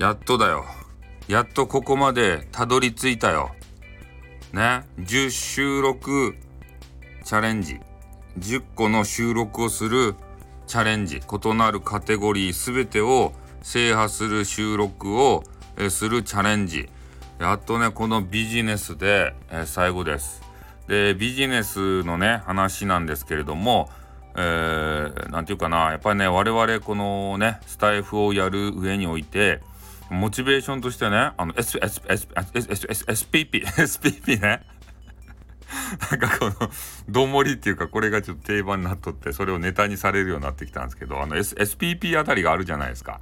やっとだよ。やっとここまでたどり着いたよ。ね？10収録チャレンジ。10個の収録をするチャレンジ。異なるカテゴリーすべてを制覇する収録をするチャレンジ。やっとね、このビジネスで、え最後です。で、ビジネスのね、話なんですけれども、えー、なんていうかな、やっぱりね、我々このね、スタイフをやる上において、モチベーションとしてね、あの、S. S. S. S. P. P.、SPP ね。なんかこの、どんもりっていうか、これがちょっと定番になっとって、それをネタにされるようになってきたんですけど、あの、S、SPP あたりがあるじゃないですか。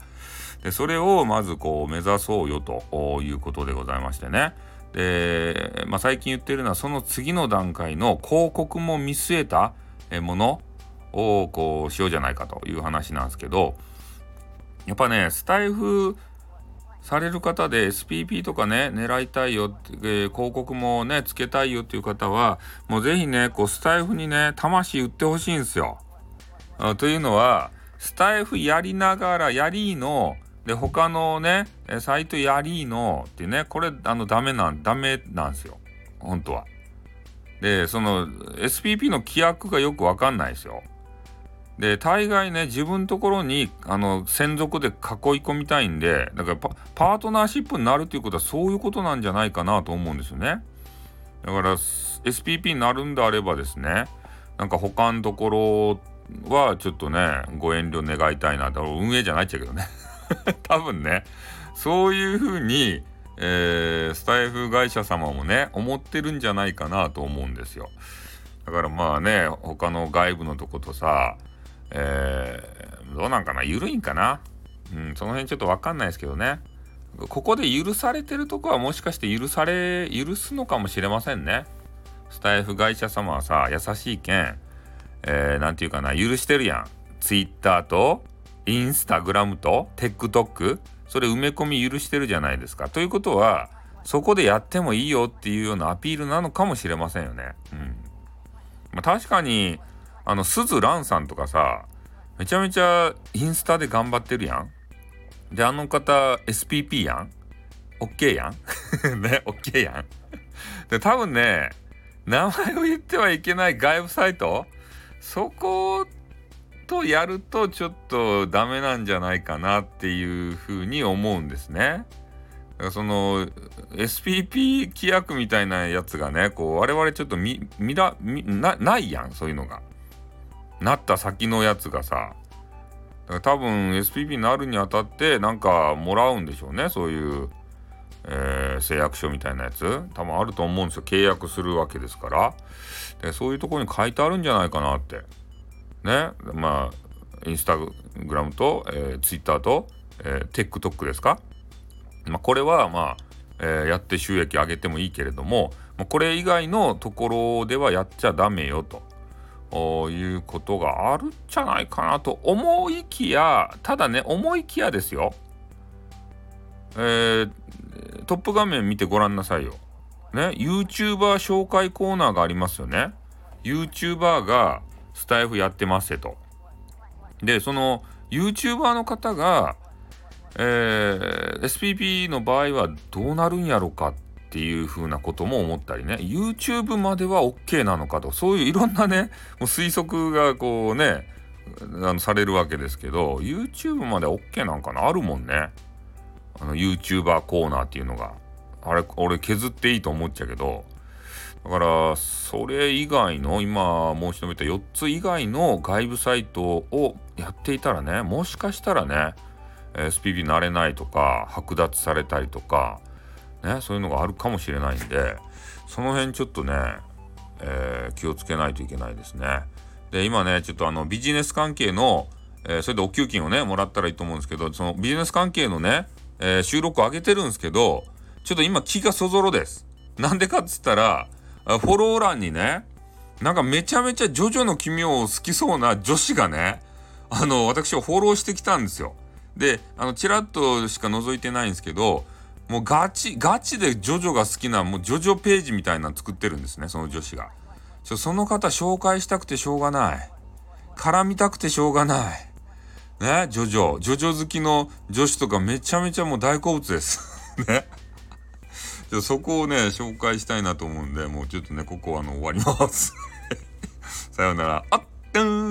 でそれをまずこう目指そうよということでございましてねで、まあ、最近言ってるのはその次の段階の広告も見据えたものをこうしようじゃないかという話なんですけどやっぱねスタイフされる方で SPP とかね狙いたいよって、えー、広告もねつけたいよっていう方はもう是非ねこうスタイフにね魂売ってほしいんですよ。というのはスタイフやりながらやりので、他のね、サイトやりのってね、これ、あの、ダメなん、ダメなんですよ。本当は。で、その、SPP の規約がよくわかんないですよ。で、大概ね、自分のところに、あの、専属で囲い込みたいんで、だからパ、ートナーシップになるということはそういうことなんじゃないかなと思うんですよね。だから、SPP になるんであればですね、なんか他のところはちょっとね、ご遠慮願いたいなと、運営じゃないっちゃけどね。多分ねそういうふうに、えー、スタイフ会社様もね思ってるんじゃないかなと思うんですよだからまあね他の外部のとことさ、えー、どうなんかな？緩いんかな？うんその辺ちょっと分かんないですけどねここで許されてるとこはもしかして許され許すのかもしれませんねスタイフ会社様はさ優しいけんえー、て言うかな？許してるやんツイッターとインスタグラムと TikTok それ埋め込み許してるじゃないですか。ということはそこでやってもいいよっていうようなアピールなのかもしれませんよね。うん。まあ、確かにあのすずらんさんとかさめちゃめちゃインスタで頑張ってるやん。であの方 SPP やん。OK やん。ね OK やん。で多分ね名前を言ってはいけない外部サイト？そことやるとちょっとダメなんじゃないかなっていうふうに思うんですね。だからその SPP 規約みたいなやつがねこう我々ちょっと見見ら見なないやんそういうのが。なった先のやつがさ多分 SPP になるにあたってなんかもらうんでしょうね。そういう、えー、誓約書みたいなやつ。多分あると思うんですよ。契約するわけですから。でそういうとこに書いてあるんじゃないかなって。ね。まあインスタグラムと、えー、ツイッターと、えー、TikTok ですか、まあ、これはまあ、えー、やって収益上げてもいいけれども、これ以外のところではやっちゃダメよと。いうことがあるんじゃないかなと思いきやただね思いきやですよえー、トップ画面見てごらんなさいよ。ね、YouTuber 紹介コーナーがありますよね。YouTuber がスタイフやってますと。で、その YouTuber の方が、えー、SPP の場合はどうなるんやろかっていうふうなことも思ったりね、YouTube までは OK なのかと、そういういろんなね、もう推測がこうね、あのされるわけですけど、YouTube まで OK なんかなあるもんね。あの YouTuber コーナーっていうのが。あれ、俺削っていいと思っちゃうけど、だからそれ以外の今申し述べた4つ以外の外部サイトをやっていたらねもしかしたらね SPP なれないとか剥奪されたりとかねそういうのがあるかもしれないんでその辺ちょっとね、えー、気をつけないといけないですね。で今ねちょっとあのビジネス関係の、えー、それでお給金をねもらったらいいと思うんですけどそのビジネス関係のね、えー、収録を上げてるんですけどちょっと今気がそぞろです。なんでかっつったらフォロー欄にね、なんかめちゃめちゃジョジョの奇妙を好きそうな女子がね、あの、私をフォローしてきたんですよ。で、あの、チラッとしか覗いてないんですけど、もうガチ、ガチでジョジョが好きな、もうジョジョページみたいなの作ってるんですね、その女子が。ちょ、その方紹介したくてしょうがない。絡みたくてしょうがない。ね、ジョジョ。ジョジョ好きの女子とかめちゃめちゃもう大好物です。ね。じゃそこをね、紹介したいなと思うんで、もうちょっとね、ここはあの終わります。さようなら。あっ、ん、